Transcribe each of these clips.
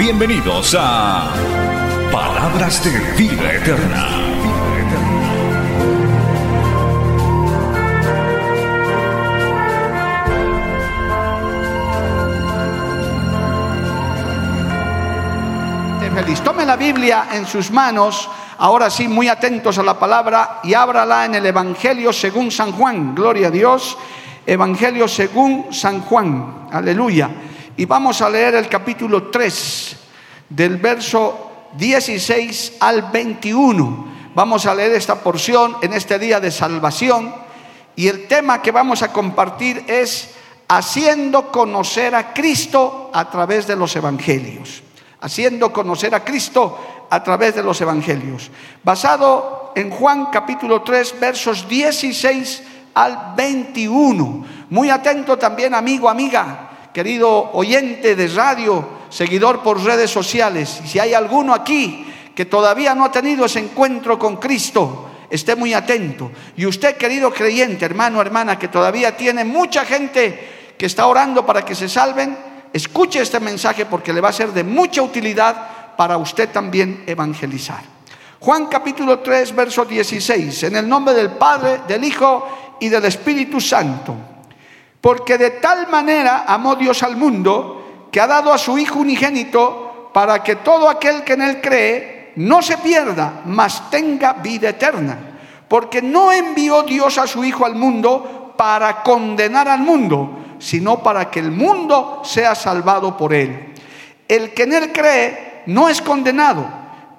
Bienvenidos a Palabras de Vida Eterna. feliz. Tome la Biblia en sus manos, ahora sí, muy atentos a la palabra y ábrala en el Evangelio según San Juan. Gloria a Dios. Evangelio según San Juan. Aleluya. Y vamos a leer el capítulo 3 del verso 16 al 21. Vamos a leer esta porción en este día de salvación y el tema que vamos a compartir es haciendo conocer a Cristo a través de los evangelios haciendo conocer a Cristo a través de los evangelios. Basado en Juan capítulo 3, versos 16 al 21. Muy atento también, amigo, amiga, querido oyente de radio, seguidor por redes sociales. Si hay alguno aquí que todavía no ha tenido ese encuentro con Cristo, esté muy atento. Y usted, querido creyente, hermano, hermana, que todavía tiene mucha gente que está orando para que se salven, escuche este mensaje porque le va a ser de mucha utilidad para usted también evangelizar. Juan capítulo 3, verso 16, en el nombre del Padre, del Hijo y del Espíritu Santo. Porque de tal manera amó Dios al mundo que ha dado a su Hijo unigénito para que todo aquel que en él cree no se pierda, mas tenga vida eterna. Porque no envió Dios a su Hijo al mundo para condenar al mundo, sino para que el mundo sea salvado por él. El que en él cree no es condenado,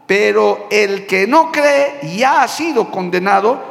pero el que no cree ya ha sido condenado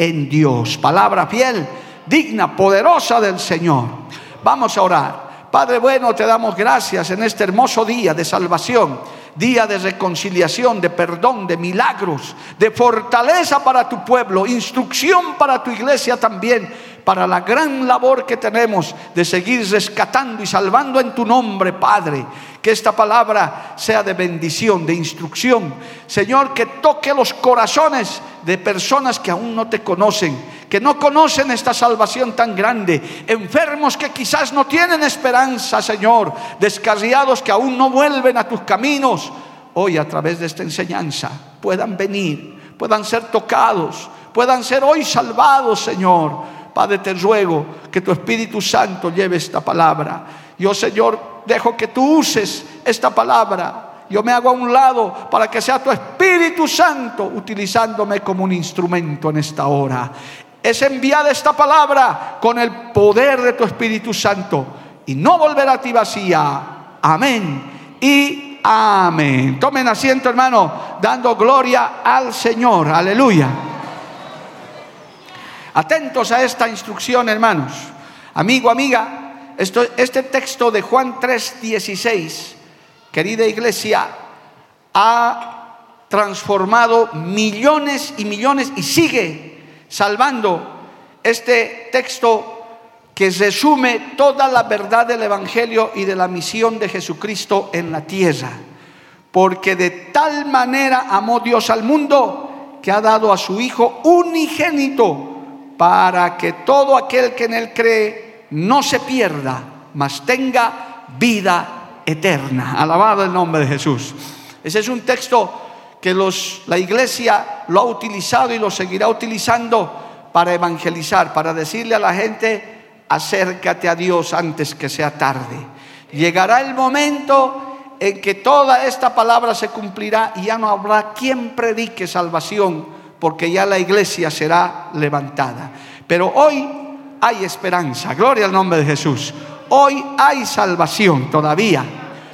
en Dios. Palabra fiel, digna, poderosa del Señor. Vamos a orar. Padre bueno, te damos gracias en este hermoso día de salvación, día de reconciliación, de perdón, de milagros, de fortaleza para tu pueblo, instrucción para tu iglesia también para la gran labor que tenemos de seguir rescatando y salvando en tu nombre, Padre. Que esta palabra sea de bendición, de instrucción. Señor, que toque los corazones de personas que aún no te conocen, que no conocen esta salvación tan grande, enfermos que quizás no tienen esperanza, Señor, descarriados que aún no vuelven a tus caminos. Hoy a través de esta enseñanza puedan venir, puedan ser tocados, puedan ser hoy salvados, Señor Padre, te ruego que tu Espíritu Santo lleve esta palabra. Yo, Señor, dejo que tú uses esta palabra. Yo me hago a un lado para que sea tu Espíritu Santo utilizándome como un instrumento en esta hora. Es enviada esta palabra con el poder de tu Espíritu Santo y no volverá a ti vacía. Amén. Y amén. Tomen asiento, hermano, dando gloria al Señor. Aleluya. Atentos a esta instrucción, hermanos. Amigo, amiga, este texto de Juan 3:16, querida iglesia, ha transformado millones y millones y sigue salvando este texto que resume toda la verdad del Evangelio y de la misión de Jesucristo en la tierra. Porque de tal manera amó Dios al mundo que ha dado a su Hijo unigénito para que todo aquel que en él cree no se pierda, mas tenga vida eterna. Alabado el nombre de Jesús. Ese es un texto que los, la iglesia lo ha utilizado y lo seguirá utilizando para evangelizar, para decirle a la gente, acércate a Dios antes que sea tarde. Llegará el momento en que toda esta palabra se cumplirá y ya no habrá quien predique salvación, porque ya la iglesia será levantada. Pero hoy hay esperanza, gloria al nombre de Jesús. Hoy hay salvación todavía.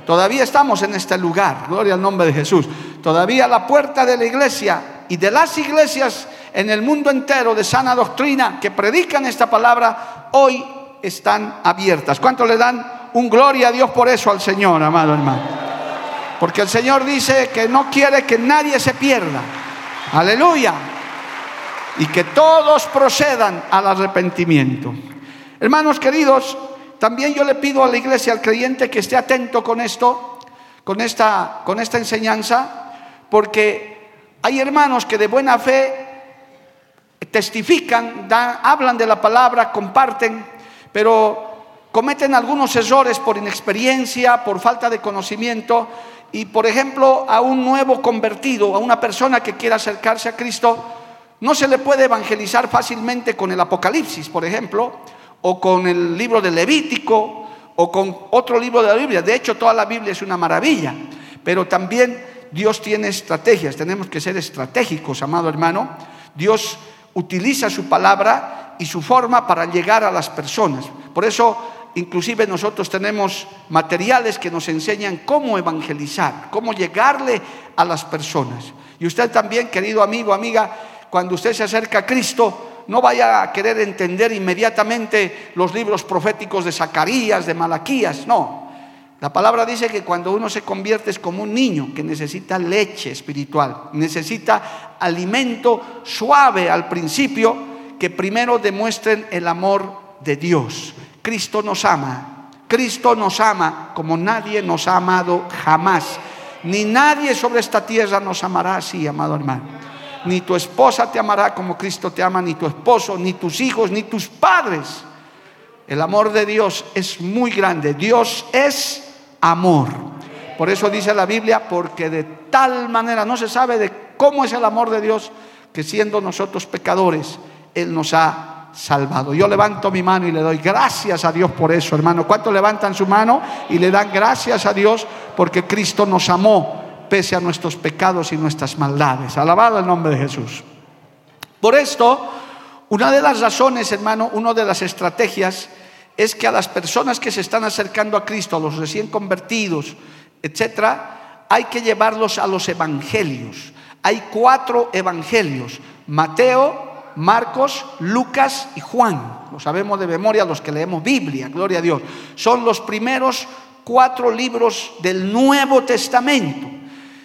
Todavía estamos en este lugar, gloria al nombre de Jesús. Todavía la puerta de la iglesia y de las iglesias en el mundo entero de sana doctrina que predican esta palabra, hoy están abiertas. ¿Cuánto le dan un gloria a Dios por eso al Señor, amado hermano? Porque el Señor dice que no quiere que nadie se pierda. Aleluya. Y que todos procedan al arrepentimiento. Hermanos queridos, también yo le pido a la iglesia, al creyente, que esté atento con esto, con esta, con esta enseñanza, porque hay hermanos que de buena fe testifican, hablan de la palabra, comparten, pero cometen algunos errores por inexperiencia, por falta de conocimiento. Y por ejemplo, a un nuevo convertido, a una persona que quiera acercarse a Cristo, no se le puede evangelizar fácilmente con el Apocalipsis, por ejemplo, o con el libro de Levítico o con otro libro de la Biblia. De hecho, toda la Biblia es una maravilla, pero también Dios tiene estrategias, tenemos que ser estratégicos, amado hermano. Dios utiliza su palabra y su forma para llegar a las personas. Por eso, inclusive nosotros tenemos materiales que nos enseñan cómo evangelizar, cómo llegarle a las personas. Y usted también, querido amigo, amiga, cuando usted se acerca a Cristo, no vaya a querer entender inmediatamente los libros proféticos de Zacarías, de Malaquías, no. La palabra dice que cuando uno se convierte es como un niño que necesita leche espiritual, necesita alimento suave al principio que primero demuestren el amor de Dios. Cristo nos ama, Cristo nos ama como nadie nos ha amado jamás. Ni nadie sobre esta tierra nos amará así, amado hermano ni tu esposa te amará como Cristo te ama, ni tu esposo, ni tus hijos, ni tus padres. El amor de Dios es muy grande. Dios es amor. Por eso dice la Biblia, porque de tal manera no se sabe de cómo es el amor de Dios, que siendo nosotros pecadores, Él nos ha salvado. Yo levanto mi mano y le doy gracias a Dios por eso, hermano. ¿Cuántos levantan su mano y le dan gracias a Dios porque Cristo nos amó pese a nuestros pecados y nuestras maldades. Alabado el nombre de Jesús. Por esto, una de las razones, hermano, una de las estrategias es que a las personas que se están acercando a Cristo, a los recién convertidos, etcétera, hay que llevarlos a los evangelios. Hay cuatro evangelios: Mateo, Marcos, Lucas y Juan. Lo sabemos de memoria los que leemos Biblia, gloria a Dios. Son los primeros cuatro libros del Nuevo Testamento.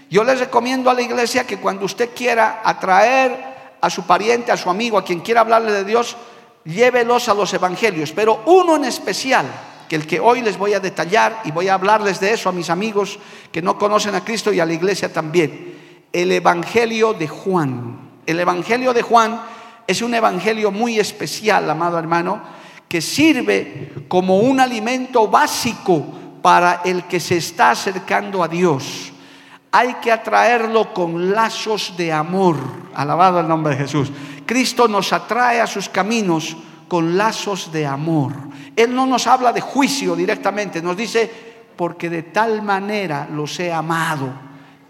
Yo les recomiendo a la iglesia que cuando usted quiera atraer a su pariente, a su amigo, a quien quiera hablarle de Dios, llévelos a los evangelios, pero uno en especial, que el que hoy les voy a detallar y voy a hablarles de eso a mis amigos que no conocen a Cristo y a la iglesia también, el evangelio de Juan. El evangelio de Juan es un evangelio muy especial, amado hermano, que sirve como un alimento básico para el que se está acercando a Dios hay que atraerlo con lazos de amor. Alabado el nombre de Jesús. Cristo nos atrae a sus caminos con lazos de amor. Él no nos habla de juicio directamente, nos dice, porque de tal manera los he amado,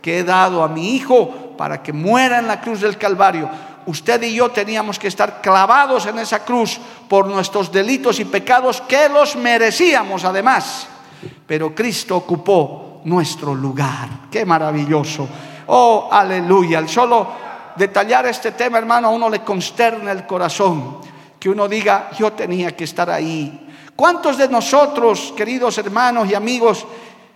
que he dado a mi Hijo para que muera en la cruz del Calvario. Usted y yo teníamos que estar clavados en esa cruz por nuestros delitos y pecados que los merecíamos además. Pero Cristo ocupó nuestro lugar. Qué maravilloso. Oh, aleluya. El solo detallar este tema, hermano, a uno le consterna el corazón. Que uno diga, yo tenía que estar ahí. ¿Cuántos de nosotros, queridos hermanos y amigos,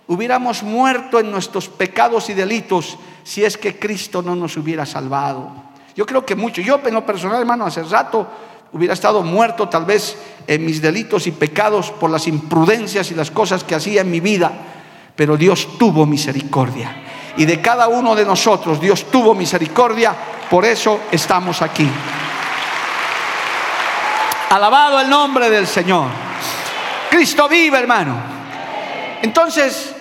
hubiéramos muerto en nuestros pecados y delitos si es que Cristo no nos hubiera salvado? Yo creo que mucho. Yo en lo personal, hermano, hace rato hubiera estado muerto tal vez en mis delitos y pecados por las imprudencias y las cosas que hacía en mi vida pero Dios tuvo misericordia. Y de cada uno de nosotros Dios tuvo misericordia, por eso estamos aquí. Alabado el nombre del Señor. Cristo vive, hermano. Entonces,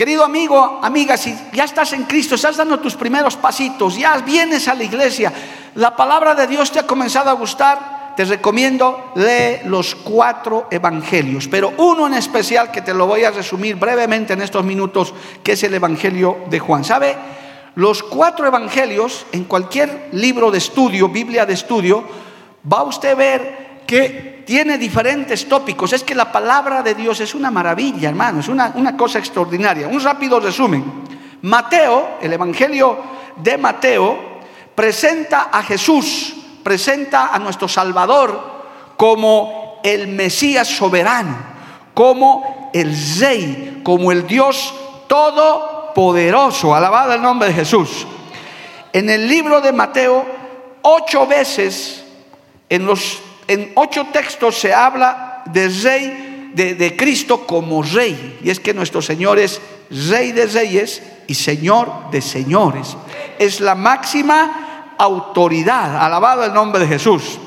querido amigo, amiga, si ya estás en Cristo, estás dando tus primeros pasitos, ya vienes a la iglesia, la palabra de Dios te ha comenzado a gustar, te recomiendo lee los cuatro evangelios, pero uno en especial que te lo voy a resumir brevemente en estos minutos, que es el Evangelio de Juan. ¿Sabe? Los cuatro evangelios, en cualquier libro de estudio, Biblia de estudio, va usted a ver que tiene diferentes tópicos. Es que la palabra de Dios es una maravilla, hermano, es una, una cosa extraordinaria. Un rápido resumen. Mateo, el Evangelio de Mateo, presenta a Jesús presenta a nuestro Salvador como el Mesías soberano, como el Rey, como el Dios todopoderoso. Alabado el nombre de Jesús. En el libro de Mateo, ocho veces, en, los, en ocho textos se habla del Rey, de, de Cristo como Rey. Y es que nuestro Señor es Rey de Reyes y Señor de Señores. Es la máxima autoridad. Alabado el nombre de Jesús.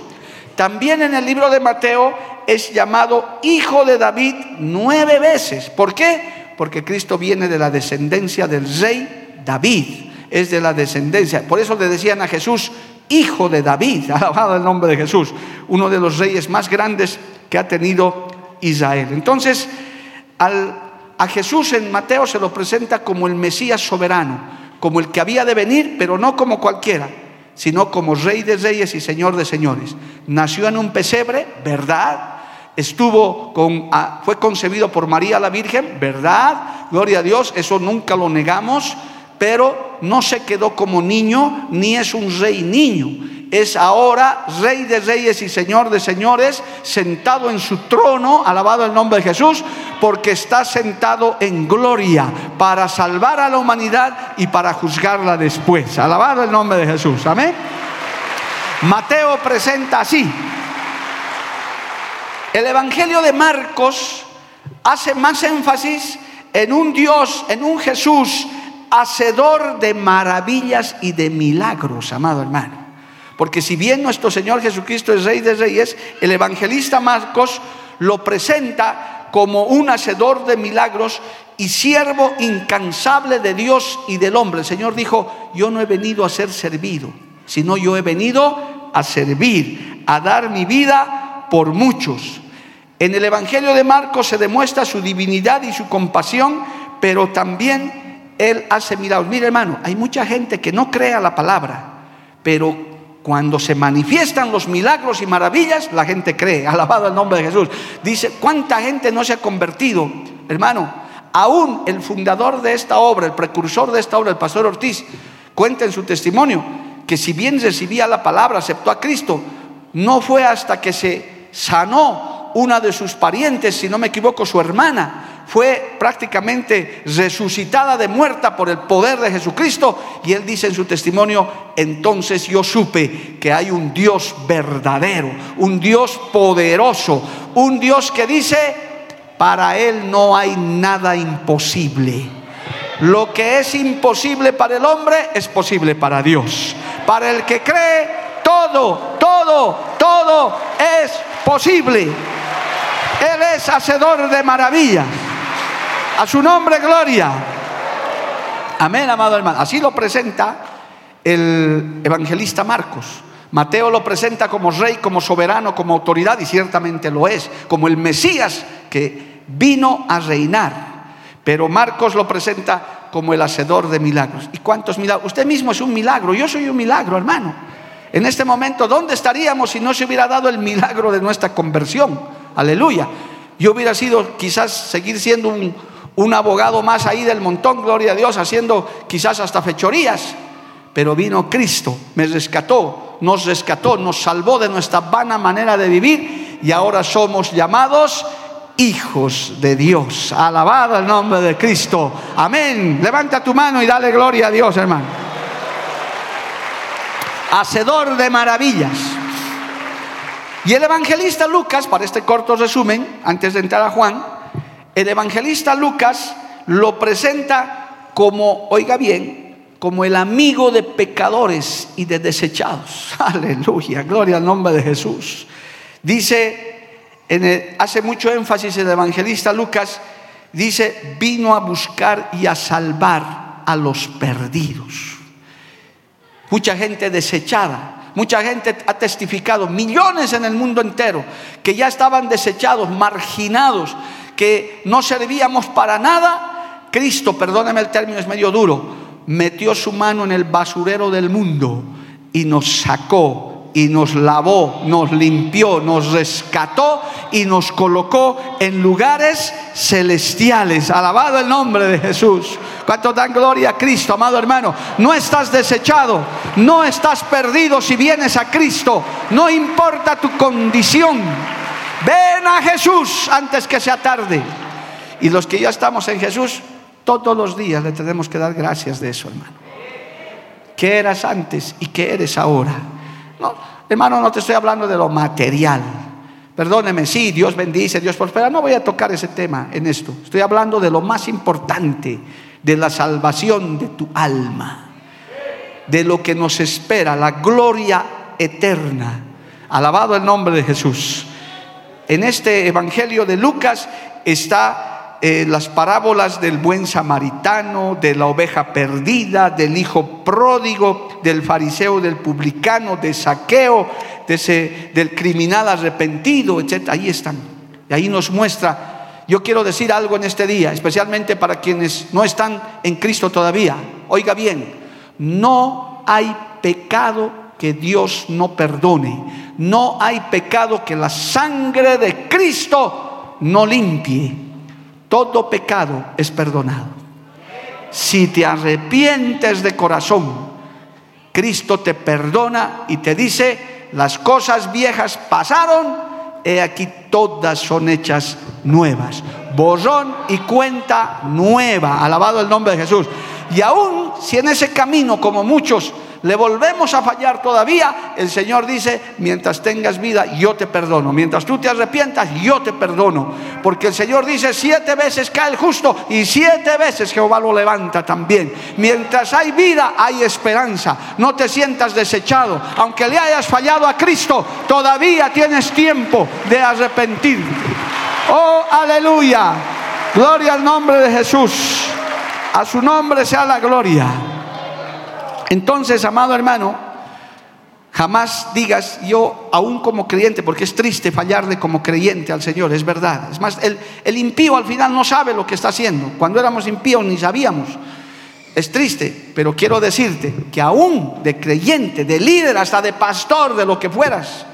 También en el libro de Mateo es llamado Hijo de David nueve veces. ¿Por qué? Porque Cristo viene de la descendencia del rey David. Es de la descendencia. Por eso le decían a Jesús, Hijo de David. Alabado el nombre de Jesús. Uno de los reyes más grandes que ha tenido Israel. Entonces, a Jesús en Mateo se lo presenta como el Mesías soberano, como el que había de venir, pero no como cualquiera sino como rey de reyes y señor de señores. Nació en un pesebre, ¿verdad? Estuvo con, ah, fue concebido por María la Virgen, ¿verdad? Gloria a Dios, eso nunca lo negamos, pero no se quedó como niño, ni es un rey niño es ahora Rey de Reyes y Señor de Señores, sentado en su trono, alabado el nombre de Jesús, porque está sentado en gloria para salvar a la humanidad y para juzgarla después. Alabado el nombre de Jesús. Amén. Mateo presenta así. El Evangelio de Marcos hace más énfasis en un Dios, en un Jesús, hacedor de maravillas y de milagros, amado hermano. Porque si bien nuestro Señor Jesucristo es Rey de Reyes, el evangelista Marcos lo presenta como un hacedor de milagros y siervo incansable de Dios y del hombre. El Señor dijo, yo no he venido a ser servido, sino yo he venido a servir, a dar mi vida por muchos. En el Evangelio de Marcos se demuestra su divinidad y su compasión, pero también Él hace milagros. Mire hermano, hay mucha gente que no crea la palabra, pero cuando se manifiestan los milagros y maravillas, la gente cree. Alabado el nombre de Jesús. Dice, ¿cuánta gente no se ha convertido? Hermano, aún el fundador de esta obra, el precursor de esta obra, el pastor Ortiz, cuenta en su testimonio que si bien recibía la palabra, aceptó a Cristo, no fue hasta que se sanó una de sus parientes, si no me equivoco, su hermana, fue prácticamente resucitada de muerta por el poder de Jesucristo. Y él dice en su testimonio, entonces yo supe que hay un Dios verdadero, un Dios poderoso, un Dios que dice, para él no hay nada imposible. Lo que es imposible para el hombre es posible para Dios. Para el que cree, todo, todo, todo es posible. Él es hacedor de maravillas. A su nombre, gloria. Amén, amado hermano. Así lo presenta el evangelista Marcos. Mateo lo presenta como rey, como soberano, como autoridad, y ciertamente lo es, como el Mesías que vino a reinar. Pero Marcos lo presenta como el hacedor de milagros. ¿Y cuántos milagros? Usted mismo es un milagro, yo soy un milagro, hermano. En este momento, ¿dónde estaríamos si no se hubiera dado el milagro de nuestra conversión? Aleluya. Yo hubiera sido quizás seguir siendo un, un abogado más ahí del montón, gloria a Dios, haciendo quizás hasta fechorías. Pero vino Cristo, me rescató, nos rescató, nos salvó de nuestra vana manera de vivir y ahora somos llamados hijos de Dios. Alabado el nombre de Cristo. Amén. Levanta tu mano y dale gloria a Dios, hermano. Hacedor de maravillas. Y el evangelista Lucas, para este corto resumen, antes de entrar a Juan, el evangelista Lucas lo presenta como, oiga bien, como el amigo de pecadores y de desechados. Aleluya, gloria al nombre de Jesús. Dice, hace mucho énfasis el evangelista Lucas, dice, vino a buscar y a salvar a los perdidos. Mucha gente desechada, Mucha gente ha testificado, millones en el mundo entero, que ya estaban desechados, marginados, que no servíamos para nada. Cristo, perdóneme el término, es medio duro, metió su mano en el basurero del mundo y nos sacó y nos lavó, nos limpió, nos rescató y nos colocó en lugares celestiales. Alabado el nombre de Jesús. Cuánto dan gloria a Cristo, amado hermano. No estás desechado, no estás perdido si vienes a Cristo. No importa tu condición. Ven a Jesús antes que sea tarde. Y los que ya estamos en Jesús, todos los días le tenemos que dar gracias de eso, hermano. ¿Qué eras antes y qué eres ahora? No, hermano, no te estoy hablando de lo material. Perdóneme, sí, Dios bendice, Dios prospera. No voy a tocar ese tema en esto. Estoy hablando de lo más importante, de la salvación de tu alma, de lo que nos espera, la gloria eterna. Alabado el nombre de Jesús. En este Evangelio de Lucas está eh, las parábolas del buen samaritano, de la oveja perdida, del hijo pródigo, del fariseo, del publicano, de saqueo, de ese, del criminal arrepentido, etc. Ahí están. Y ahí nos muestra. Yo quiero decir algo en este día, especialmente para quienes no están en Cristo todavía. Oiga bien, no hay pecado que Dios no perdone. No hay pecado que la sangre de Cristo no limpie todo pecado es perdonado. Si te arrepientes de corazón, Cristo te perdona y te dice, las cosas viejas pasaron, he aquí todas son hechas nuevas. Borrón y cuenta nueva. Alabado el nombre de Jesús. Y aún si en ese camino, como muchos, le volvemos a fallar todavía, el Señor dice, mientras tengas vida, yo te perdono. Mientras tú te arrepientas, yo te perdono. Porque el Señor dice, siete veces cae el justo y siete veces Jehová lo levanta también. Mientras hay vida, hay esperanza. No te sientas desechado. Aunque le hayas fallado a Cristo, todavía tienes tiempo de arrepentirte. Oh, aleluya. Gloria al nombre de Jesús. A su nombre sea la gloria. Entonces, amado hermano, jamás digas yo, aún como creyente, porque es triste fallarle como creyente al Señor, es verdad. Es más, el, impío al final no sabe lo que está haciendo. Cuando éramos impíos ni sabíamos. Es triste, pero quiero decirte que aún de creyente, de líder, hasta de pastor, de lo que fueras,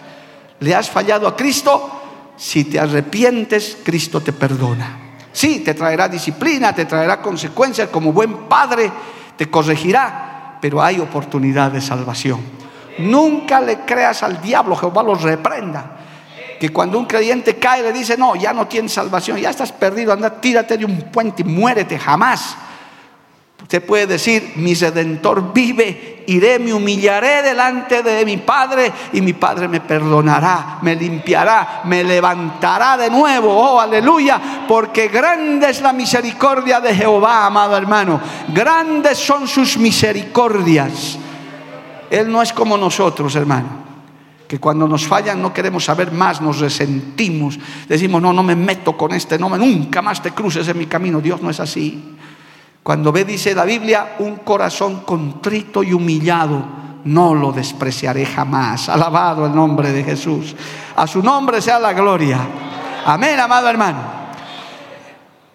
le has fallado a Cristo, si te arrepientes, Cristo te perdona. Sí, te traerá disciplina, te traerá consecuencias, como buen padre te corregirá, pero hay oportunidad de salvación. Nunca le creas al diablo, Jehová los reprenda. Que cuando un creyente cae le dice, no, ya no tienes salvación, ya estás perdido, anda, tírate de un puente y muérete, jamás. Usted puede decir, mi redentor vive, iré, me humillaré delante de mi Padre y mi Padre me perdonará, me limpiará, me levantará de nuevo. Oh, aleluya, porque grande es la misericordia de Jehová, amado hermano. Grandes son sus misericordias. Él no es como nosotros, hermano que cuando nos fallan no queremos saber más, nos resentimos, decimos, no, no me meto con este, no, nunca más te cruces en mi camino. Dios no es así. Cuando ve, dice la Biblia, un corazón contrito y humillado, no lo despreciaré jamás. Alabado el nombre de Jesús. A su nombre sea la gloria. Amén, amado hermano.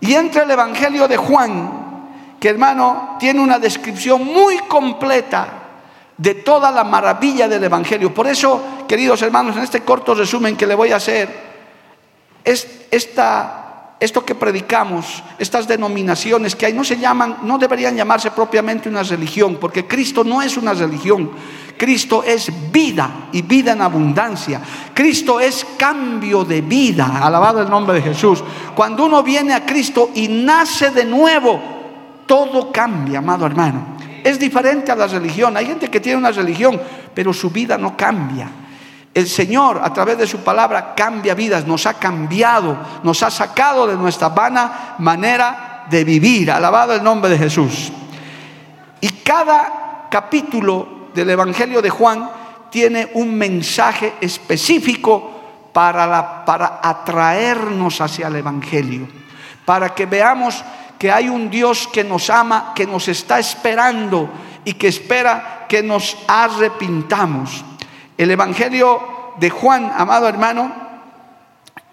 Y entre el Evangelio de Juan, que hermano tiene una descripción muy completa de toda la maravilla del Evangelio. Por eso, queridos hermanos, en este corto resumen que le voy a hacer, es esta esto que predicamos, estas denominaciones que hay, no se llaman, no deberían llamarse propiamente una religión, porque Cristo no es una religión. Cristo es vida y vida en abundancia. Cristo es cambio de vida. Alabado el nombre de Jesús. Cuando uno viene a Cristo y nace de nuevo, todo cambia, amado hermano. Es diferente a la religión. Hay gente que tiene una religión, pero su vida no cambia. El Señor a través de su palabra cambia vidas, nos ha cambiado, nos ha sacado de nuestra vana manera de vivir. Alabado el nombre de Jesús. Y cada capítulo del Evangelio de Juan tiene un mensaje específico para, para atraernos hacia el Evangelio, para que veamos que hay un Dios que nos ama, que nos está esperando y que espera que nos arrepintamos. El Evangelio de Juan, amado hermano,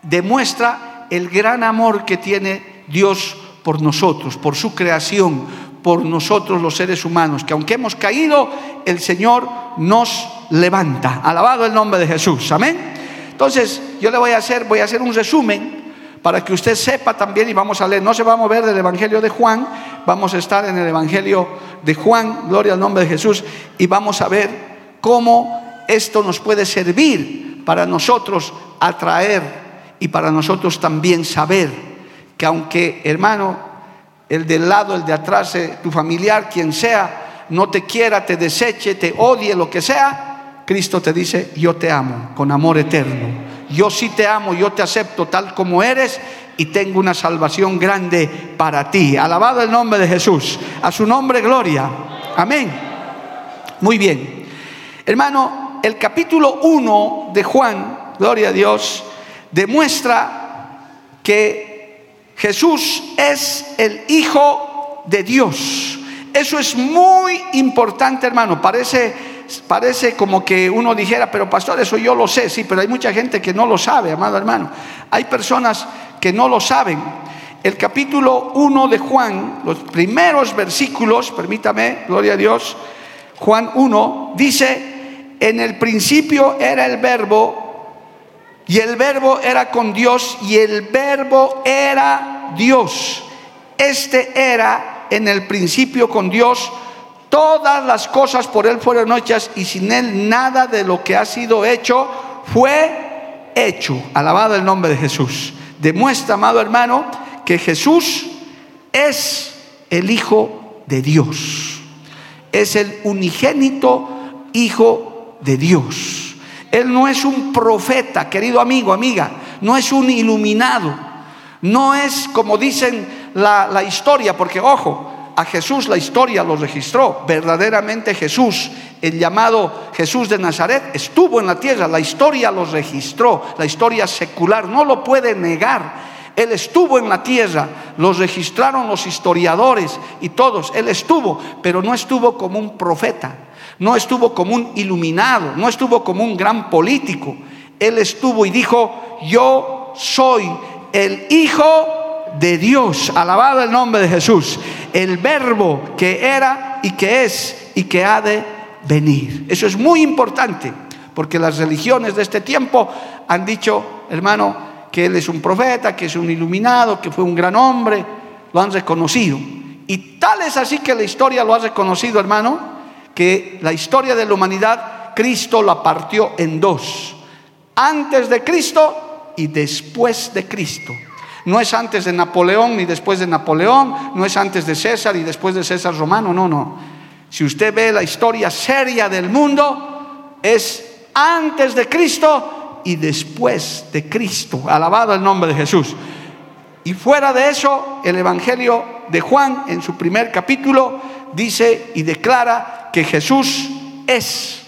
demuestra el gran amor que tiene Dios por nosotros, por su creación, por nosotros los seres humanos, que aunque hemos caído, el Señor nos levanta. Alabado el nombre de Jesús. Amén. Entonces, yo le voy a hacer, voy a hacer un resumen para que usted sepa también y vamos a leer, no se va a mover del Evangelio de Juan, vamos a estar en el Evangelio de Juan, gloria al nombre de Jesús, y vamos a ver cómo esto nos puede servir para nosotros atraer y para nosotros también saber que aunque, hermano, el del lado, el de atrás, eh, tu familiar, quien sea, no te quiera, te deseche, te odie, lo que sea, Cristo te dice, yo te amo con amor eterno yo sí te amo, yo te acepto tal como eres y tengo una salvación grande para ti. Alabado el nombre de Jesús. A su nombre, gloria. Amén. Muy bien. Hermano, el capítulo 1 de Juan, gloria a Dios, demuestra que Jesús es el Hijo de Dios. Eso es muy importante, hermano. Parece parece como que uno dijera, pero pastor, eso yo lo sé, sí, pero hay mucha gente que no lo sabe, amado hermano. Hay personas que no lo saben. El capítulo 1 de Juan, los primeros versículos, permítame, gloria a Dios, Juan 1, dice, en el principio era el verbo, y el verbo era con Dios, y el verbo era Dios. Este era en el principio con Dios Todas las cosas por Él fueron hechas y sin Él nada de lo que ha sido hecho fue hecho. Alabado el nombre de Jesús. Demuestra, amado hermano, que Jesús es el Hijo de Dios. Es el unigénito Hijo de Dios. Él no es un profeta, querido amigo, amiga. No es un iluminado. No es como dicen la, la historia, porque ojo, a Jesús la historia lo registró. Verdaderamente Jesús, el llamado Jesús de Nazaret, estuvo en la tierra. La historia lo registró. La historia secular no lo puede negar. Él estuvo en la tierra, lo registraron los historiadores y todos. Él estuvo, pero no estuvo como un profeta, no estuvo como un iluminado, no estuvo como un gran político. Él estuvo y dijo, yo soy el Hijo de Dios. Alabado el nombre de Jesús. El verbo que era y que es y que ha de venir. Eso es muy importante, porque las religiones de este tiempo han dicho, hermano, que él es un profeta, que es un iluminado, que fue un gran hombre, lo han reconocido. Y tal es así que la historia lo ha reconocido, hermano, que la historia de la humanidad, Cristo la partió en dos. Antes de Cristo y después de Cristo. No es antes de Napoleón ni después de Napoleón, no es antes de César y después de César romano, no, no. Si usted ve la historia seria del mundo, es antes de Cristo y después de Cristo. Alabado el nombre de Jesús. Y fuera de eso, el Evangelio de Juan en su primer capítulo dice y declara que Jesús es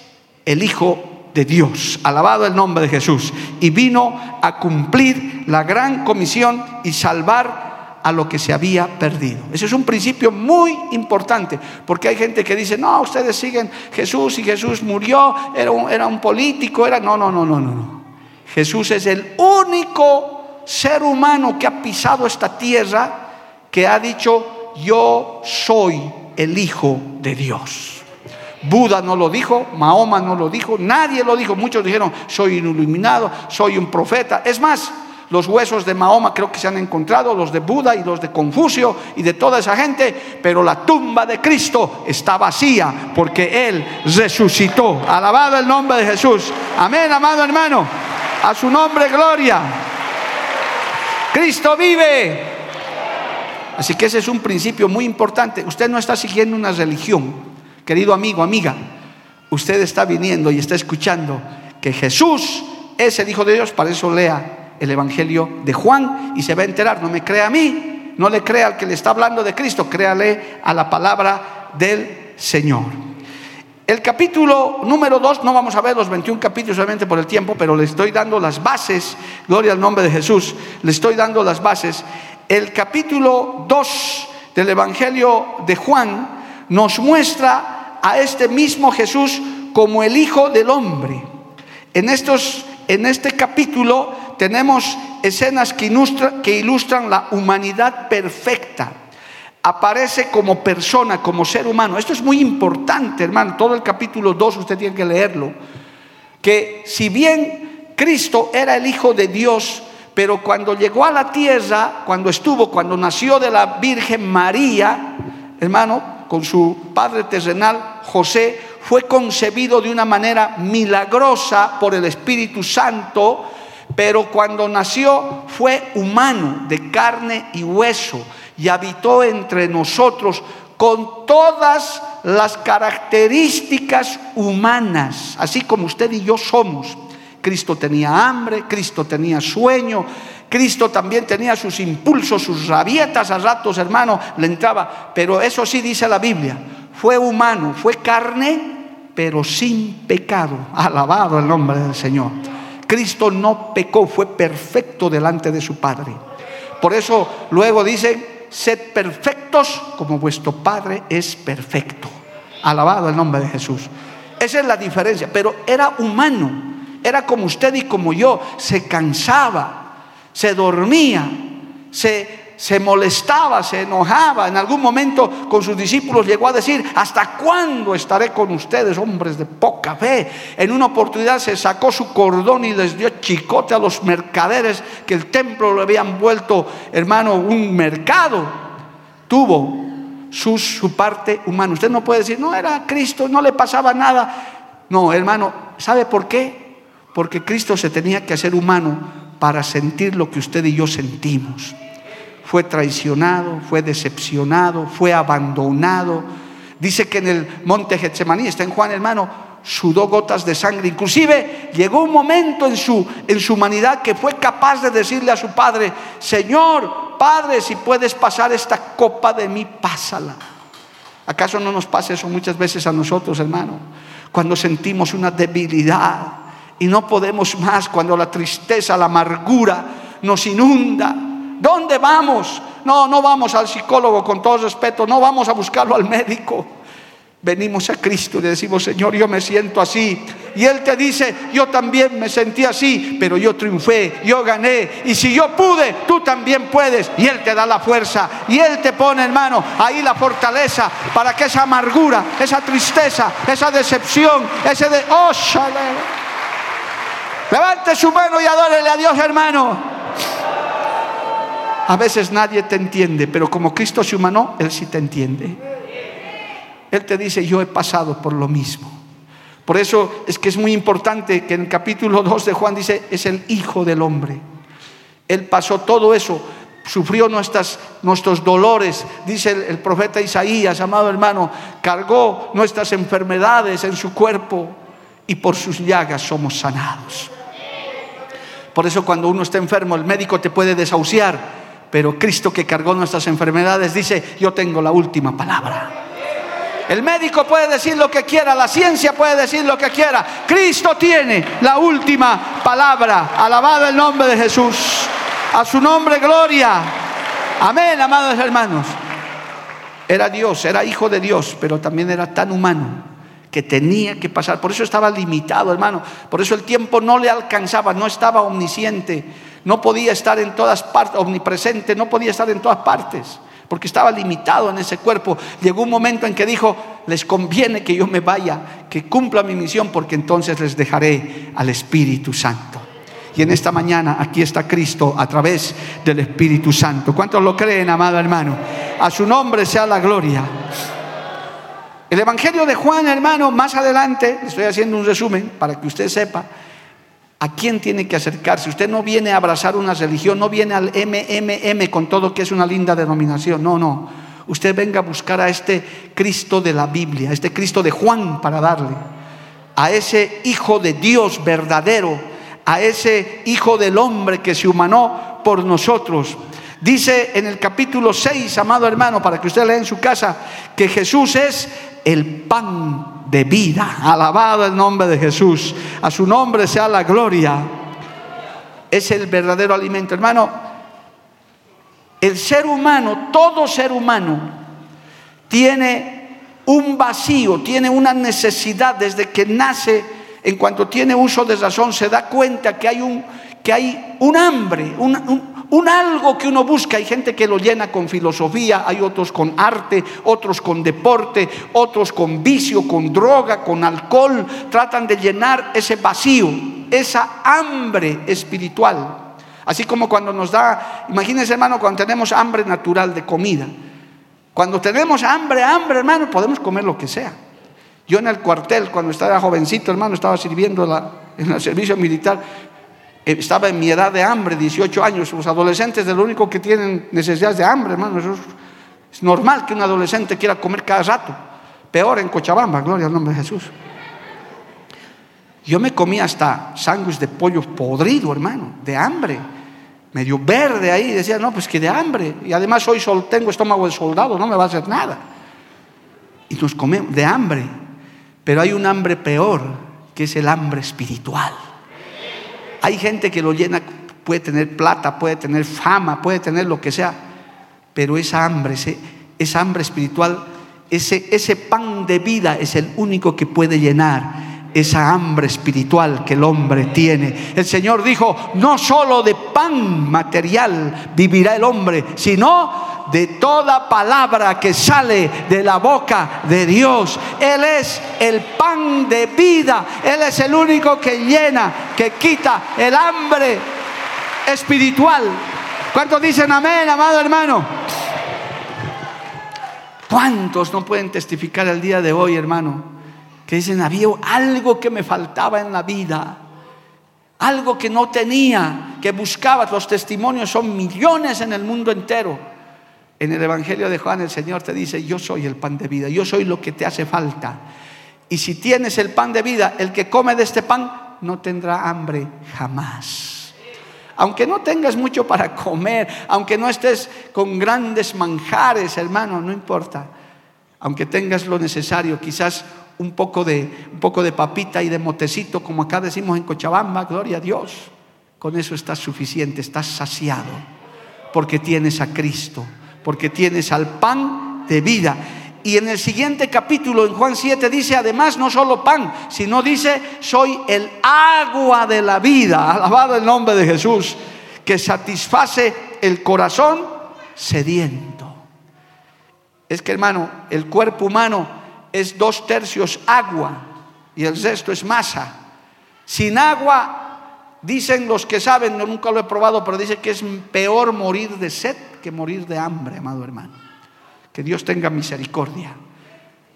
el Hijo de Dios. Alabado el nombre de Jesús. Y vino a cumplir la gran comisión y salvar a lo que se había perdido. Ese es un principio muy importante, porque hay gente que dice, no, ustedes siguen Jesús y Jesús murió, era un, era un político, era... No, no, no, no, no. Jesús es el único ser humano que ha pisado esta tierra que ha dicho, yo soy el Hijo de Dios. Buda no lo dijo, Mahoma no lo dijo, nadie lo dijo. Muchos dijeron, soy un iluminado, soy un profeta. Es más, los huesos de Mahoma creo que se han encontrado, los de Buda y los de Confucio y de toda esa gente, pero la tumba de Cristo está vacía porque Él resucitó. Alabado el nombre de Jesús. Amén, amado hermano. A su nombre, gloria. Cristo vive. Así que ese es un principio muy importante. Usted no está siguiendo una religión. Querido amigo, amiga, usted está viniendo y está escuchando que Jesús es el Hijo de Dios, para eso lea el Evangelio de Juan y se va a enterar, no me crea a mí, no le crea al que le está hablando de Cristo, créale a la palabra del Señor. El capítulo número 2, no vamos a ver los 21 capítulos solamente por el tiempo, pero le estoy dando las bases, gloria al nombre de Jesús, le estoy dando las bases. El capítulo 2 del Evangelio de Juan nos muestra a este mismo Jesús como el Hijo del Hombre. En, estos, en este capítulo tenemos escenas que, que ilustran la humanidad perfecta. Aparece como persona, como ser humano. Esto es muy importante, hermano. Todo el capítulo 2 usted tiene que leerlo. Que si bien Cristo era el Hijo de Dios, pero cuando llegó a la tierra, cuando estuvo, cuando nació de la Virgen María, hermano, con su padre terrenal, José, fue concebido de una manera milagrosa por el Espíritu Santo, pero cuando nació fue humano, de carne y hueso, y habitó entre nosotros con todas las características humanas, así como usted y yo somos. Cristo tenía hambre, Cristo tenía sueño, Cristo también tenía sus impulsos, sus rabietas a ratos, hermano, le entraba. Pero eso sí dice la Biblia, fue humano, fue carne, pero sin pecado. Alabado el nombre del Señor. Cristo no pecó, fue perfecto delante de su Padre. Por eso luego dice, sed perfectos como vuestro Padre es perfecto. Alabado el nombre de Jesús. Esa es la diferencia, pero era humano era como usted y como yo, se cansaba, se dormía, se, se molestaba, se enojaba. En algún momento con sus discípulos llegó a decir, ¿hasta cuándo estaré con ustedes, hombres de poca fe? En una oportunidad se sacó su cordón y les dio chicote a los mercaderes que el templo le habían vuelto, hermano, un mercado. Tuvo su, su parte humana. Usted no puede decir, no era Cristo, no le pasaba nada. No, hermano, ¿sabe por qué? porque Cristo se tenía que hacer humano para sentir lo que usted y yo sentimos. Fue traicionado, fue decepcionado, fue abandonado. Dice que en el monte Getsemaní, está en Juan hermano, sudó gotas de sangre. Inclusive llegó un momento en su, en su humanidad que fue capaz de decirle a su padre, Señor, Padre, si puedes pasar esta copa de mí, pásala. ¿Acaso no nos pasa eso muchas veces a nosotros, hermano? Cuando sentimos una debilidad, y no podemos más cuando la tristeza, la amargura nos inunda. ¿Dónde vamos? No, no vamos al psicólogo con todo respeto, no vamos a buscarlo al médico. Venimos a Cristo y le decimos, Señor, yo me siento así. Y Él te dice, yo también me sentí así, pero yo triunfé, yo gané. Y si yo pude, tú también puedes. Y Él te da la fuerza. Y Él te pone, hermano, ahí la fortaleza para que esa amargura, esa tristeza, esa decepción, ese de, oh, Levante su mano y adórele a Dios, hermano. A veces nadie te entiende, pero como Cristo se humanó, Él sí te entiende. Él te dice, yo he pasado por lo mismo. Por eso es que es muy importante que en el capítulo 2 de Juan dice, es el Hijo del Hombre. Él pasó todo eso, sufrió nuestros dolores, dice el, el profeta Isaías, amado hermano, cargó nuestras enfermedades en su cuerpo y por sus llagas somos sanados. Por eso cuando uno está enfermo, el médico te puede desahuciar, pero Cristo que cargó nuestras enfermedades dice, yo tengo la última palabra. El médico puede decir lo que quiera, la ciencia puede decir lo que quiera. Cristo tiene la última palabra. Alabado el nombre de Jesús. A su nombre, gloria. Amén, amados hermanos. Era Dios, era hijo de Dios, pero también era tan humano que tenía que pasar. Por eso estaba limitado, hermano. Por eso el tiempo no le alcanzaba, no estaba omnisciente, no podía estar en todas partes, omnipresente, no podía estar en todas partes, porque estaba limitado en ese cuerpo. Llegó un momento en que dijo, les conviene que yo me vaya, que cumpla mi misión, porque entonces les dejaré al Espíritu Santo. Y en esta mañana aquí está Cristo a través del Espíritu Santo. ¿Cuántos lo creen, amado hermano? A su nombre sea la gloria. El Evangelio de Juan, hermano, más adelante, estoy haciendo un resumen para que usted sepa a quién tiene que acercarse. Usted no viene a abrazar una religión, no viene al MMM con todo que es una linda denominación, no, no. Usted venga a buscar a este Cristo de la Biblia, a este Cristo de Juan para darle, a ese Hijo de Dios verdadero, a ese Hijo del hombre que se humanó por nosotros. Dice en el capítulo 6, amado hermano, para que usted lea en su casa, que Jesús es el pan de vida. Alabado el nombre de Jesús. A su nombre sea la gloria. Es el verdadero alimento. Hermano, el ser humano, todo ser humano, tiene un vacío, tiene una necesidad desde que nace en cuanto tiene uso de razón, se da cuenta que hay un, que hay un hambre, un, un algo que uno busca. Hay gente que lo llena con filosofía, hay otros con arte, otros con deporte, otros con vicio, con droga, con alcohol. Tratan de llenar ese vacío, esa hambre espiritual. Así como cuando nos da, imagínense hermano, cuando tenemos hambre natural de comida. Cuando tenemos hambre, hambre hermano, podemos comer lo que sea. Yo en el cuartel, cuando estaba jovencito, hermano, estaba sirviendo en el servicio militar, estaba en mi edad de hambre, 18 años. Los adolescentes de lo único que tienen necesidades de hambre, hermano. es normal que un adolescente quiera comer cada rato. Peor en Cochabamba, gloria al nombre de Jesús. Yo me comía hasta sándwich de pollo podrido, hermano, de hambre. Medio verde ahí. Decía, no, pues que de hambre. Y además hoy tengo estómago de soldado, no me va a hacer nada. Y nos comemos de hambre. Pero hay un hambre peor, que es el hambre espiritual. Hay gente que lo llena, puede tener plata, puede tener fama, puede tener lo que sea, pero esa hambre, esa hambre espiritual, ese, ese pan de vida es el único que puede llenar esa hambre espiritual que el hombre tiene. El Señor dijo, no solo de pan material vivirá el hombre, sino de toda palabra que sale de la boca de Dios. Él es el pan de vida. Él es el único que llena, que quita el hambre espiritual. ¿Cuántos dicen amén, amado hermano? ¿Cuántos no pueden testificar el día de hoy, hermano? que dicen, había algo que me faltaba en la vida, algo que no tenía, que buscaba. Los testimonios son millones en el mundo entero. En el Evangelio de Juan el Señor te dice, yo soy el pan de vida, yo soy lo que te hace falta. Y si tienes el pan de vida, el que come de este pan no tendrá hambre jamás. Aunque no tengas mucho para comer, aunque no estés con grandes manjares, hermano, no importa. Aunque tengas lo necesario, quizás un poco, de, un poco de papita y de motecito, como acá decimos en Cochabamba, gloria a Dios. Con eso estás suficiente, estás saciado, porque tienes a Cristo, porque tienes al pan de vida. Y en el siguiente capítulo, en Juan 7, dice además no solo pan, sino dice, soy el agua de la vida, alabado el nombre de Jesús, que satisface el corazón sediento. Es que hermano, el cuerpo humano es dos tercios agua y el resto es masa. Sin agua, dicen los que saben, yo nunca lo he probado, pero dicen que es peor morir de sed que morir de hambre, amado hermano. Que Dios tenga misericordia.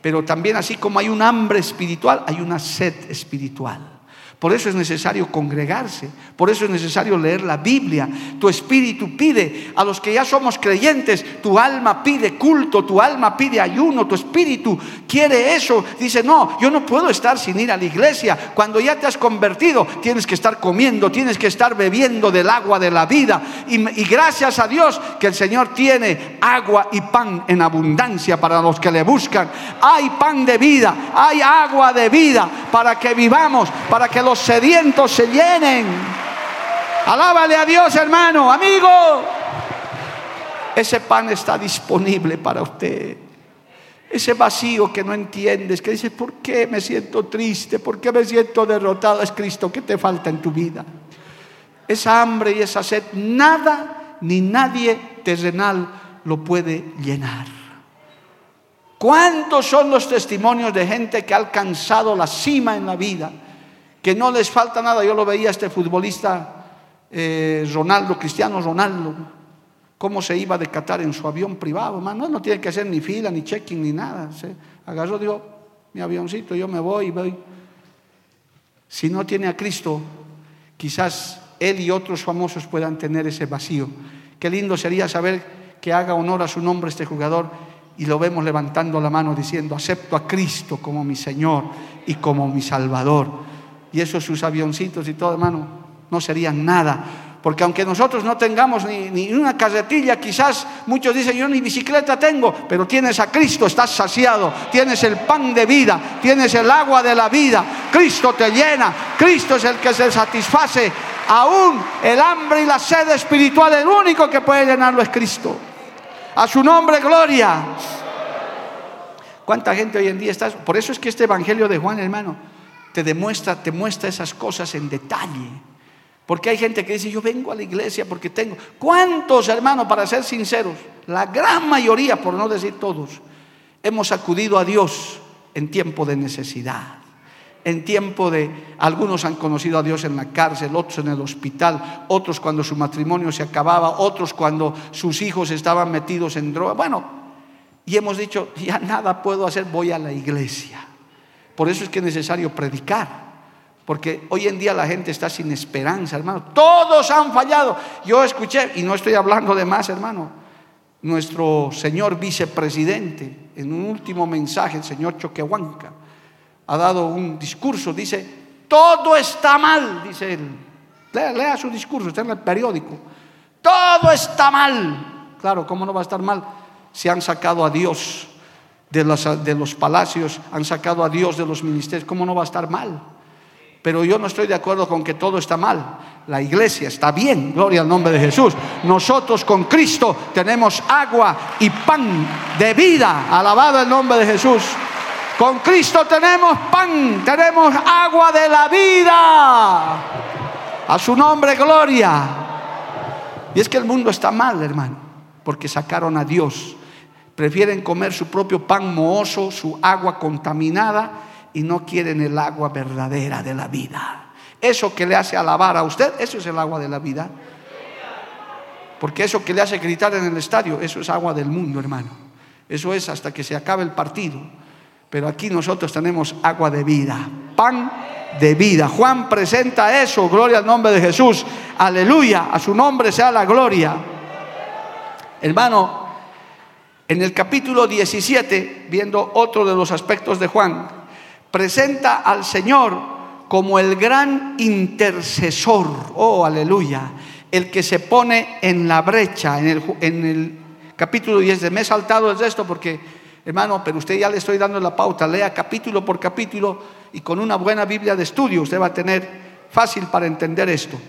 Pero también así como hay un hambre espiritual, hay una sed espiritual. Por eso es necesario congregarse, por eso es necesario leer la Biblia. Tu espíritu pide, a los que ya somos creyentes, tu alma pide culto, tu alma pide ayuno, tu espíritu quiere eso. Dice, no, yo no puedo estar sin ir a la iglesia. Cuando ya te has convertido, tienes que estar comiendo, tienes que estar bebiendo del agua de la vida. Y, gracias a Dios que el Señor tiene agua y pan en abundancia para los que le buscan. Hay pan de vida, hay agua de vida para que vivamos, para que los sedientos se llenen. Alábale a Dios, hermano, amigo. Ese pan está disponible para usted. Ese vacío que no entiendes, que dices, ¿por qué me siento triste? ¿Por qué me siento derrotado? Es Cristo que te falta en tu vida. Esa hambre y esa sed, nada ni nadie terrenal lo puede llenar. ¿Cuántos son los testimonios de gente que ha alcanzado la cima en la vida? Que no les falta nada. Yo lo veía este futbolista eh, Ronaldo, Cristiano Ronaldo, cómo se iba de Qatar en su avión privado, hermano. No tiene que hacer ni fila, ni checking, ni nada. Agarró, dijo, mi avioncito, yo me voy y voy. Si no tiene a Cristo, quizás él y otros famosos puedan tener ese vacío. Qué lindo sería saber que haga honor a su nombre este jugador y lo vemos levantando la mano diciendo, acepto a Cristo como mi Señor y como mi Salvador y esos sus avioncitos y todo, hermano, no serían nada. Porque aunque nosotros no tengamos ni, una carretilla, quizás muchos dicen, yo ni bicicleta tengo, pero tienes a Cristo, estás saciado, tienes el pan de vida, tienes el agua de la vida, Cristo te llena, Cristo es el que se satisface. Aún el hambre y la sed espiritual, el único que puede llenarlo es Cristo. A su nombre, gloria. ¿Cuánta gente hoy en día está? Por eso es que este Evangelio de Juan, hermano, te demuestra, te muestra esas cosas en detalle. Porque hay gente que dice, yo vengo a la iglesia porque tengo. ¿Cuántos, hermanos, para ser sinceros? La gran mayoría, por no decir todos, hemos acudido a Dios en tiempo de necesidad. En tiempo de, algunos han conocido a Dios en la cárcel, otros en el hospital, otros cuando su matrimonio se acababa, otros cuando sus hijos estaban metidos en droga. Bueno, y hemos dicho, ya nada puedo hacer, voy a la iglesia. Por eso es que es necesario predicar. Porque hoy en día la gente está sin esperanza, hermano. Todos han fallado. Yo escuché, y no estoy hablando de más, hermano, nuestro señor vicepresidente, en un último mensaje, el señor Choquehuanca, ha dado un discurso, dice, todo está mal, dice él. Lea, su discurso, está en el periódico. Todo está mal. Claro, ¿cómo no va a estar mal? Se han sacado a Dios de los, de los palacios, han sacado a Dios de los ministerios. ¿Cómo no va a estar mal? Pero yo no estoy de acuerdo con que todo está mal. La iglesia está bien, gloria al nombre de Jesús. Nosotros con Cristo tenemos agua y pan de vida. Alabado el nombre de Jesús. Con Cristo tenemos pan, tenemos agua de la vida. A su nombre, gloria. Y es que el mundo está mal, hermano, porque sacaron a Dios. Prefieren comer su propio pan mohoso, su agua contaminada y no quieren el agua verdadera de la vida. Eso que le hace alabar a usted, eso es el agua de la vida. Porque eso que le hace gritar en el estadio, eso es agua del mundo, hermano. Eso es hasta que se acabe el partido. Pero aquí nosotros tenemos agua de vida, pan de vida. Juan presenta eso, gloria al nombre de Jesús. Aleluya, a su nombre sea la gloria. Hermano, en el capítulo 17, viendo otro de los aspectos de Juan, presenta al Señor como el gran intercesor, oh aleluya, el que se pone en la brecha, en el, el capítulo 10 me he saltado de esto porque, hermano, pero usted ya le estoy dando la pauta, lea capítulo por capítulo y con una buena Biblia de estudio usted va a tener fácil para entender esto.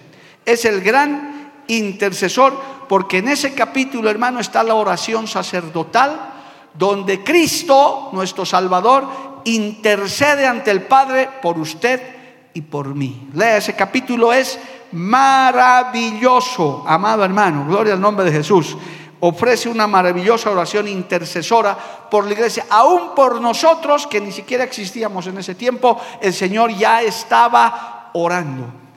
Es el gran intercesor porque en ese capítulo, hermano, está la oración sacerdotal donde Cristo, nuestro Salvador, intercede ante el Padre por usted y por mí. Lea ese capítulo, es maravilloso, amado hermano, gloria al nombre de Jesús. Ofrece una maravillosa oración intercesora por la iglesia, aún por nosotros que ni siquiera existíamos en ese tiempo, el Señor ya estaba orando.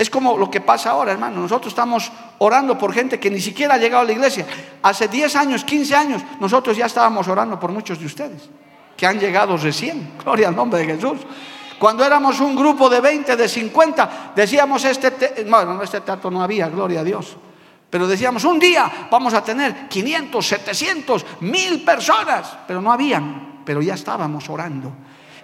Es como lo que pasa ahora, hermano. Nosotros estamos orando por gente que ni siquiera ha llegado a la iglesia. Hace 10 años, 15 años, nosotros ya estábamos orando por muchos de ustedes que han llegado recién. Gloria al nombre de Jesús. Cuando éramos un grupo de 20, de 50, decíamos este, bueno, este teatro no había, gloria a Dios. Pero decíamos, un día vamos a tener 500, 700, 1000 personas. Pero no habían, pero ya estábamos orando.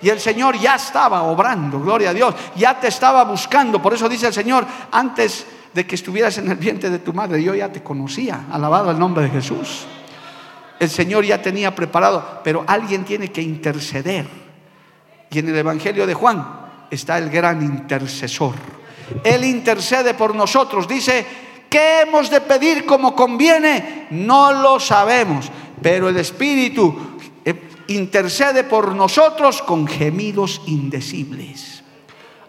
Y el Señor ya estaba obrando, gloria a Dios. Ya te estaba buscando. Por eso dice el Señor, antes de que estuvieras en el vientre de tu madre, yo ya te conocía. Alabado el nombre de Jesús el Señor ya tenía preparado, pero alguien tiene que interceder. Y en el Evangelio de Juan está el gran intercesor. Él intercede por nosotros. Dice, ¿qué hemos de pedir como conviene? No lo sabemos, pero el Espíritu intercede por nosotros con gemidos indecibles.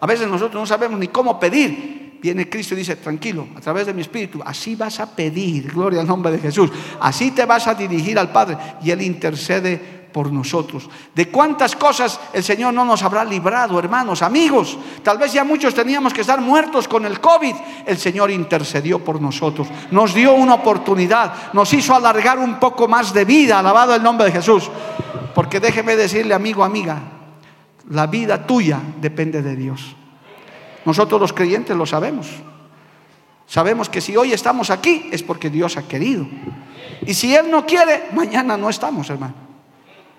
A veces nosotros no sabemos ni cómo pedir, viene Cristo y dice, tranquilo, a través de mi espíritu, así vas a pedir, gloria al nombre de Jesús, así te vas a dirigir al Padre y Él intercede por nosotros. ¿De cuántas cosas el Señor no nos habrá librado, hermanos, amigos? Tal vez ya muchos teníamos que estar muertos con el COVID. El Señor intercedió por nosotros, nos dio una oportunidad, nos hizo alargar un poco más de vida, alabado el nombre de Jesús. Porque déjeme decirle, amigo, amiga, la vida tuya depende de Dios. Nosotros los creyentes lo sabemos. Sabemos que si hoy estamos aquí es porque Dios ha querido. Y si Él no quiere, mañana no estamos, hermano.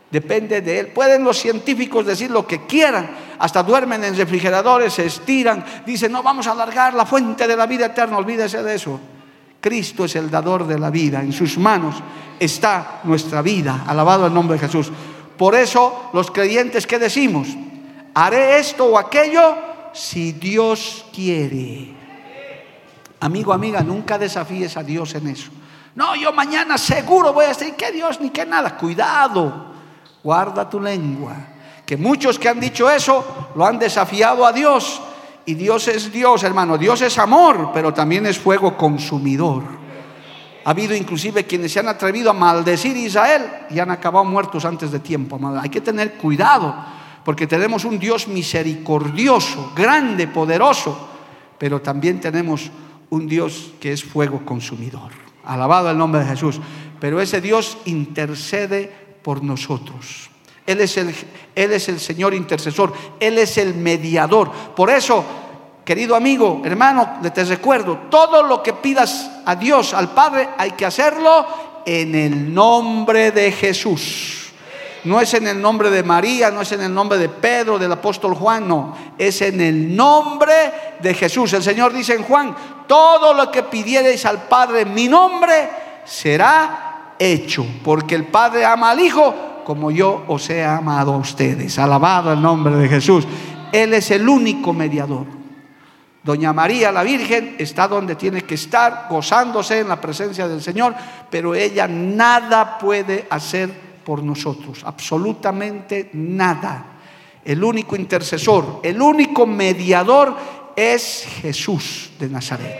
Depende de Él. Pueden los científicos decir lo que quieran. Hasta duermen en refrigeradores, se estiran. Dicen, no, vamos a alargar la fuente de la vida eterna. Olvídese de eso. Cristo es el dador de la vida. En sus manos está nuestra vida. Alabado el nombre de Jesús. Por eso los creyentes que decimos, haré esto o aquello si Dios quiere. Amigo, amiga, nunca desafíes a Dios en eso. No, yo mañana seguro voy a decir que Dios ni que nada. Cuidado, guarda tu lengua. que muchos que han dicho eso lo han desafiado a Dios. Y Dios es Dios, hermano. Dios es amor, pero también es fuego consumidor. Ha habido inclusive quienes se han atrevido a maldecir a Israel y han acabado muertos antes de tiempo. Hay que tener cuidado porque tenemos un Dios misericordioso, grande, poderoso, pero también tenemos un Dios que es fuego consumidor. Alabado el nombre de Jesús. Pero ese Dios intercede por nosotros. Él es, el, Él es el Señor intercesor, Él es el mediador. Por eso, querido amigo, hermano, te recuerdo, todo lo que pidas a Dios, al Padre, hay que hacerlo en el nombre de Jesús. No es en el nombre de María, no es en el nombre de Pedro, del apóstol Juan, no. Es en el nombre de Jesús. El Señor dice en Juan, todo lo que pidiereis al Padre en mi nombre será hecho, porque el Padre ama al Hijo como yo os he amado a ustedes. Alabado el nombre de Jesús. Él es el único mediador. Doña María, la Virgen, está donde tiene que estar, gozándose en la presencia del Señor, pero ella nada puede hacer por nosotros, absolutamente nada. El único intercesor, el único mediador es Jesús de Nazaret.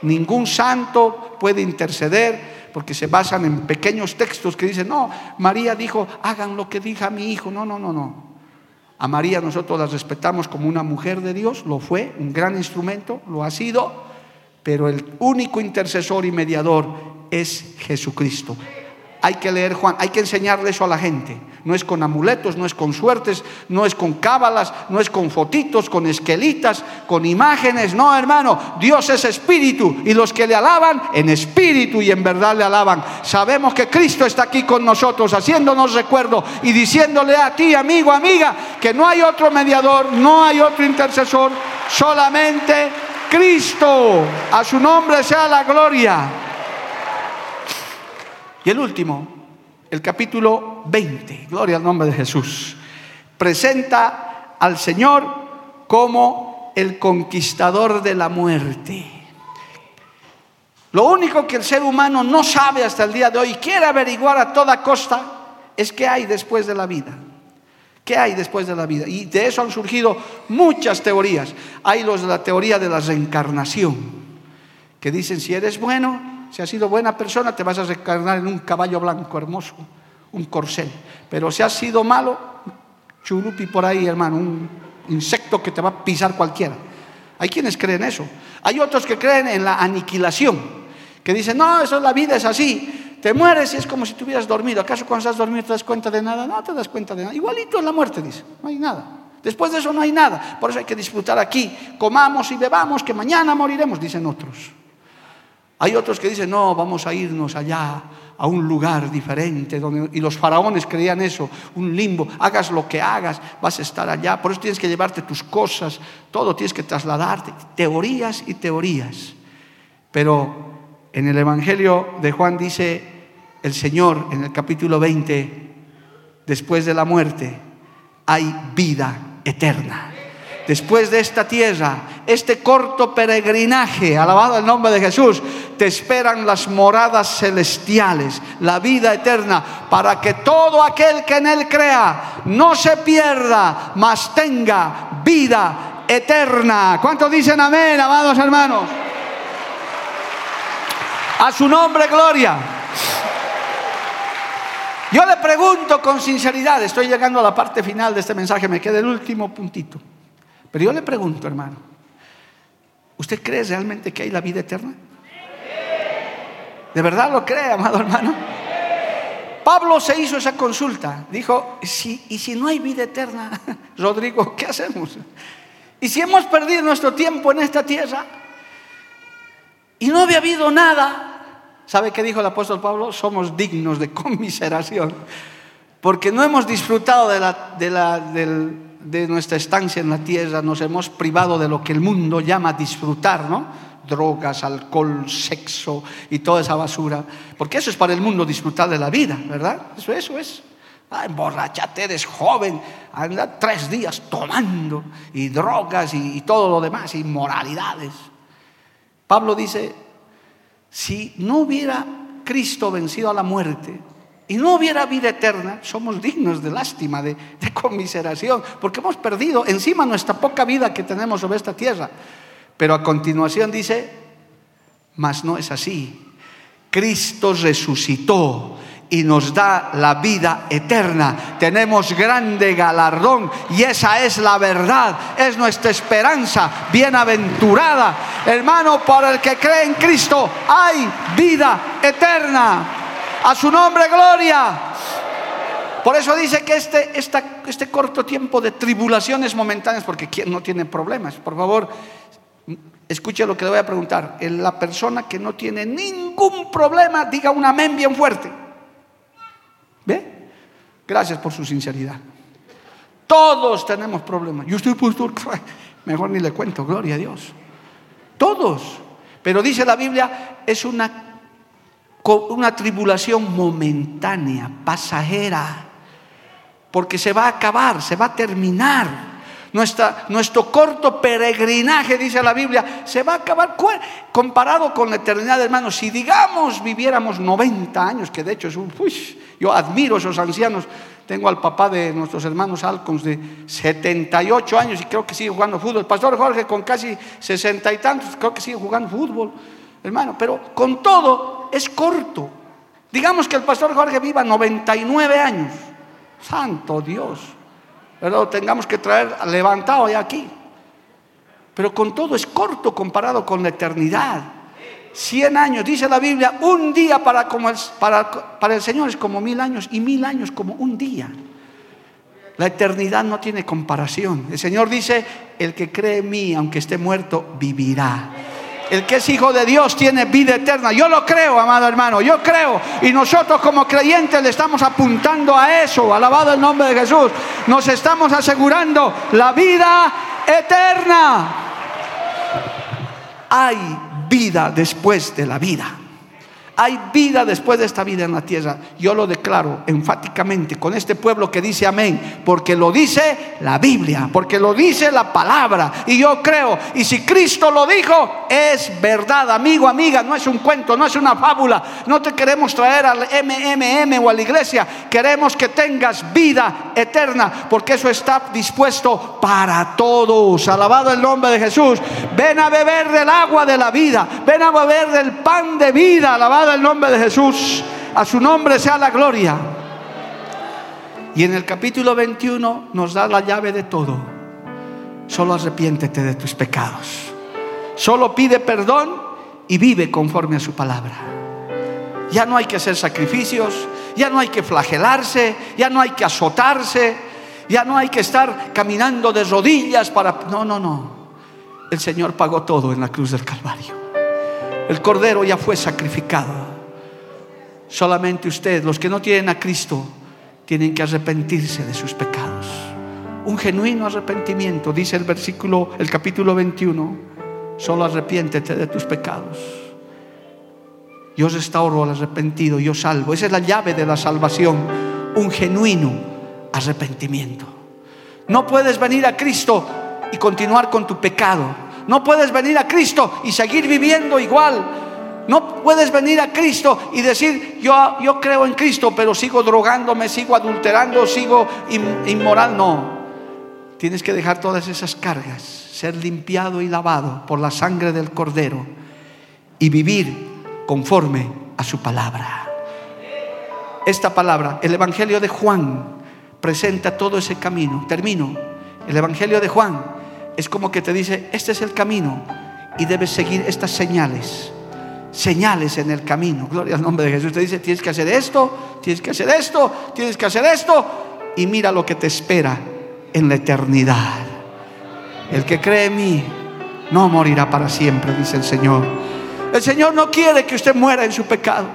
Ningún santo puede interceder porque se basan en pequeños textos que dicen, no, María dijo, hagan lo que diga mi hijo. No, no, no, no. A María nosotros la respetamos como una mujer de Dios, lo fue, un gran instrumento, lo ha sido, pero el único intercesor y mediador es Jesucristo. Hay que leer Juan, hay que enseñarle eso a la gente. No es con amuletos, no es con suertes, no es con cábalas, no es con fotitos, con esquelitas, con imágenes. No, hermano, Dios es espíritu y los que le alaban en espíritu y en verdad le alaban. Sabemos que Cristo está aquí con nosotros, haciéndonos recuerdo y diciéndole a ti, amigo, amiga, que no hay otro mediador, no hay otro intercesor, solamente Cristo. A su nombre sea la gloria. Y el último, el capítulo 20, gloria al nombre de Jesús, presenta al Señor como el conquistador de la muerte. Lo único que el ser humano no sabe hasta el día de hoy, quiere averiguar a toda costa, es qué hay después de la vida. ¿Qué hay después de la vida? Y de eso han surgido muchas teorías. Hay los de la teoría de la reencarnación, que dicen si eres bueno, si has sido buena persona, te vas a reencarnar en un caballo blanco hermoso, un corcel. Pero si has sido malo, churupi por ahí, hermano, un insecto que te va a pisar cualquiera. Hay quienes creen eso. Hay otros que creen en la aniquilación, que dicen, no, eso es la vida, es así. Te mueres y es como si tuvieras dormido. ¿Acaso cuando estás dormido te das cuenta de nada? No te das cuenta de nada. Igualito en la muerte, dice. No hay nada. Después de eso no hay nada. Por eso hay que disfrutar aquí. Comamos y bebamos, que mañana moriremos, dicen otros. Hay otros que dicen, no, vamos a irnos allá a un lugar diferente. Donde, y los faraones creían eso, un limbo. Hagas lo que hagas, vas a estar allá. Por eso tienes que llevarte tus cosas, todo tienes que trasladarte. Teorías y teorías. Pero en el Evangelio de Juan dice el Señor en el capítulo 20, después de la muerte, hay vida eterna después de esta tierra, este corto peregrinaje, alabado el nombre de Jesús, te esperan las moradas celestiales, la vida eterna, para que todo aquel que en él crea no se pierda, mas tenga vida eterna. ¿Cuántos dicen amén, amados hermanos? A su nombre, gloria. Yo le pregunto con sinceridad, estoy llegando a la parte final de este mensaje, me queda el último puntito. Pero yo le pregunto, hermano, ¿usted cree realmente que hay la vida eterna? ¿De verdad lo cree, amado hermano? Pablo se hizo esa consulta. Dijo, ¿y si no hay vida eterna, Rodrigo, qué hacemos? ¿Y si hemos perdido nuestro tiempo en esta tierra? Y no había habido nada. ¿Sabe qué dijo el apóstol Pablo? Somos dignos de conmiseración. Porque no hemos disfrutado de la, de la, del, de nuestra estancia en la tierra nos hemos privado de lo que el mundo llama disfrutar, ¿no? Drogas, alcohol, sexo y toda esa basura. Porque eso es para el mundo disfrutar de la vida, ¿verdad? Eso, eso es. Ah, emborrachate, eres joven, anda tres días tomando y drogas y, y todo lo demás, inmoralidades. Pablo dice, si no hubiera Cristo vencido a la muerte, y no hubiera vida eterna, somos dignos de lástima, de, conmiseración, porque hemos perdido encima nuestra poca vida que tenemos sobre esta tierra. Pero a continuación dice, mas no es así. Cristo resucitó y nos da la vida eterna. Tenemos grande galardón y esa es la verdad, es nuestra esperanza bienaventurada. Hermano, para el que cree en Cristo hay vida eterna. A su nombre, gloria. Por eso dice que este, este corto tiempo de tribulaciones momentáneas, porque ¿quién no tiene problemas? Por favor, escuche lo que le voy a preguntar. La persona que no tiene ningún problema, diga un amén bien fuerte. ¿Ve? Gracias por su sinceridad. Todos tenemos problemas. Yo estoy pastor, mejor ni le cuento, gloria a Dios. Todos. Pero dice la Biblia, es una, una tribulación momentánea, pasajera, porque se va a acabar, se va a terminar nuestro corto peregrinaje, dice la Biblia, se va a acabar comparado con la eternidad, hermanos. Si digamos viviéramos 90 años, que de hecho es un... Uy, yo admiro a esos ancianos. Tengo al papá de nuestros hermanos Alcons de 78 años y creo que sigue jugando fútbol. El pastor Jorge con casi 60 y tantos, creo que sigue jugando fútbol, hermano. Pero con todo es corto. Digamos que el pastor Jorge viva 99 años. Santo Dios lo tengamos que traer levantado ya aquí. Pero con todo es corto comparado con la eternidad. Cien años, dice la Biblia, un día para, el, para el Señor es como mil años y mil años como un día. La eternidad no tiene comparación. El Señor dice, el que cree en mí, aunque esté muerto, vivirá. El que es hijo de Dios tiene vida eterna. Yo lo creo, amado hermano, yo creo. Y nosotros como creyentes le estamos apuntando a eso. Alabado el nombre de Jesús. Nos estamos asegurando la vida eterna. Hay vida después de la vida. Hay vida después de esta vida en la tierra. Yo lo declaro enfáticamente con este pueblo que dice amén, porque lo dice la Biblia, porque lo dice la palabra. Y yo creo, y si Cristo lo dijo, es verdad, amigo, amiga, no es un cuento, no es una fábula. No te queremos traer al MMM o a la iglesia, queremos que tengas vida eterna, porque eso está dispuesto para todos. Alabado el nombre de Jesús. Ven a beber del agua de la vida, ven a beber del pan de vida. Alabado el nombre de Jesús. A su nombre sea la gloria. Y en el capítulo 21 nos da la llave de todo. Solo arrepiéntete de tus pecados. Solo pide perdón y vive conforme a su palabra. Ya no hay que hacer sacrificios, ya no hay que flagelarse, ya no hay que azotarse, ya no hay que estar caminando de rodillas para... No, no, no. El Señor pagó todo en la cruz del Calvario. El cordero ya fue sacrificado. Solamente usted, los que no tienen a Cristo, tienen que arrepentirse de sus pecados. Un genuino arrepentimiento, dice el versículo, el capítulo 21, solo arrepiéntete de tus pecados. Yo restauro al arrepentido, yo salvo. Esa es la llave de la salvación, un genuino arrepentimiento. No puedes venir a Cristo y continuar con tu pecado. No puedes venir a Cristo y seguir viviendo igual. No puedes venir a Cristo y decir, yo, yo creo en Cristo, pero sigo drogándome, sigo adulterando, sigo inmoral. No. Tienes que dejar todas esas cargas, ser limpiado y lavado por la sangre del Cordero y vivir conforme a su palabra. Esta palabra, el Evangelio de Juan, presenta todo ese camino. Termino. El Evangelio de Juan es como que te dice, este es el camino y debes seguir estas señales. Señales en el camino. Gloria al nombre de Jesús. Te dice, tienes que hacer esto, tienes que hacer esto, tienes que hacer esto. Y mira lo que te espera en la eternidad. El que cree en mí no morirá para siempre, dice el Señor. El Señor no quiere que usted muera en su pecado.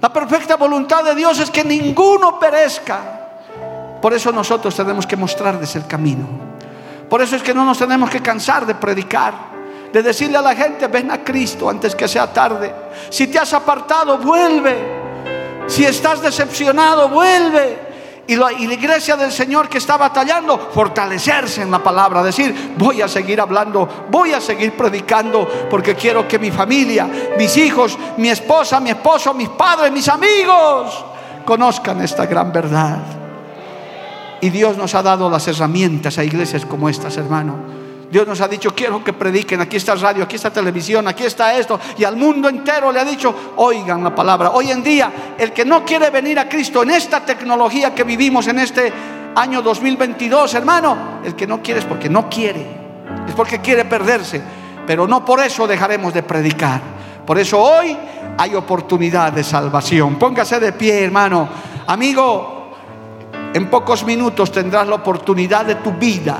La perfecta voluntad de Dios es que ninguno perezca. Por eso nosotros tenemos que mostrarles el camino. Por eso es que no nos tenemos que cansar de predicar, de decirle a la gente, ven a Cristo antes que sea tarde. Si te has apartado, vuelve. Si estás decepcionado, vuelve. Y la, iglesia del Señor que está batallando, fortalecerse en la palabra, decir, voy a seguir hablando, voy a seguir predicando, porque quiero que mi familia, mis hijos, mi esposa, mi esposo, mis padres, mis amigos, conozcan esta gran verdad. Y Dios nos ha dado las herramientas a iglesias como estas, hermano Dios nos ha dicho, quiero que prediquen, aquí está radio, aquí está televisión, aquí está esto. Y al mundo entero le ha dicho, oigan la palabra. Hoy en día, el que no quiere venir a Cristo en esta tecnología que vivimos en este año 2022, hermano, el que no quiere es porque no quiere, es porque quiere perderse. Pero no por eso dejaremos de predicar. Por eso hoy hay oportunidad de salvación. Póngase de pie, hermano. Amigo, en pocos minutos tendrás la oportunidad de tu vida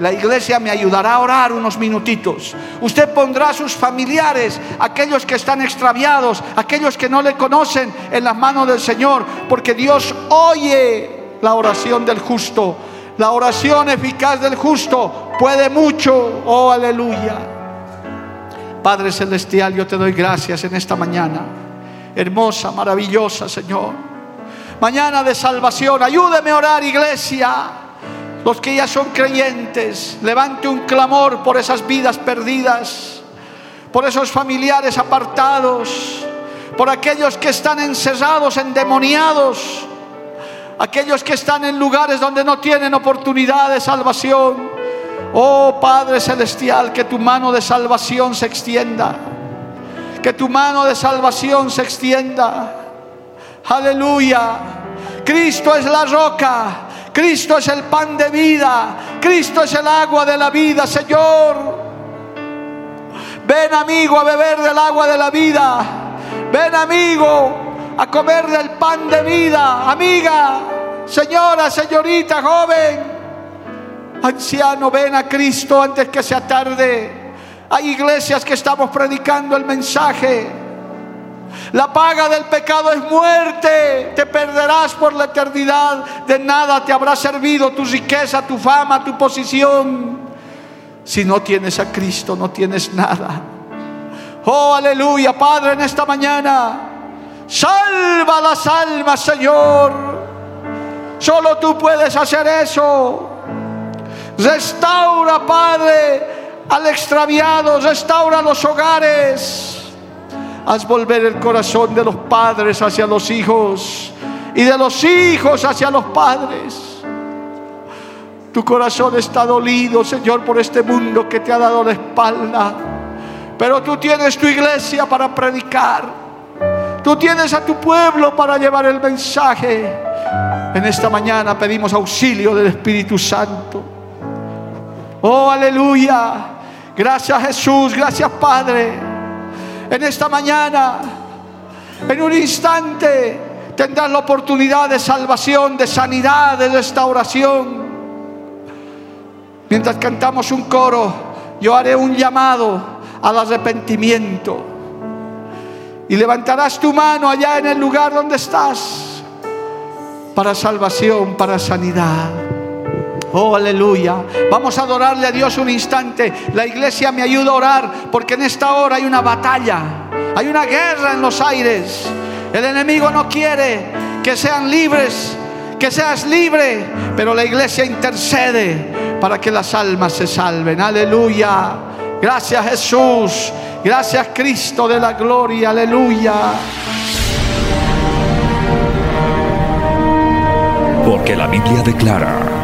la iglesia me ayudará a orar unos minutitos. Usted pondrá a sus familiares, aquellos que están extraviados, aquellos que no le conocen, en las manos del Señor, porque Dios oye la oración del justo. La oración eficaz del justo puede mucho. Oh, aleluya. Padre Celestial, yo te doy gracias en esta mañana. Hermosa, maravillosa, Señor. Mañana de salvación. Ayúdeme a orar, iglesia. Los que ya son creyentes, levante un clamor por esas vidas perdidas, por esos familiares apartados, por aquellos que están encerrados, endemoniados, aquellos que están en lugares donde no tienen oportunidad de salvación. Oh Padre Celestial, que tu mano de salvación se extienda. Que tu mano de salvación se extienda. Aleluya. Cristo es la roca Cristo es el pan de vida. Cristo es el agua de la vida, Señor. Ven amigo a beber del agua de la vida. Ven amigo a comer del pan de vida. Amiga, señora, señorita, joven, anciano, ven a Cristo antes que sea tarde. Hay iglesias que estamos predicando el mensaje. La paga del pecado es muerte. Te perderás por la eternidad. De nada te habrá servido tu riqueza, tu fama, tu posición. Si no tienes a Cristo, no tienes nada. Oh, aleluya, Padre, en esta mañana. Salva las almas, Señor. Solo tú puedes hacer eso. Restaura, Padre, al extraviado. Restaura los hogares. Haz volver el corazón de los padres hacia los hijos y de los hijos hacia los padres. Tu corazón está dolido, Señor, por este mundo que te ha dado la espalda. Pero tú tienes tu iglesia para predicar. Tú tienes a tu pueblo para llevar el mensaje. En esta mañana pedimos auxilio del Espíritu Santo. Oh, aleluya. Gracias Jesús, gracias Padre en esta mañana, en un instante, tendrás la oportunidad de salvación, de sanidad, de restauración. Mientras cantamos un coro, yo haré un llamado al arrepentimiento. Y levantarás tu mano allá en el lugar donde estás para salvación, para sanidad. Oh, aleluya. Vamos a adorarle a Dios un instante. La iglesia me ayuda a orar porque en esta hora hay una batalla. Hay una guerra en los aires. El enemigo no quiere que sean libres, que seas libre, pero la iglesia intercede para que las almas se salven. Aleluya. Gracias Jesús. Gracias Cristo de la gloria. Aleluya. Porque la Biblia declara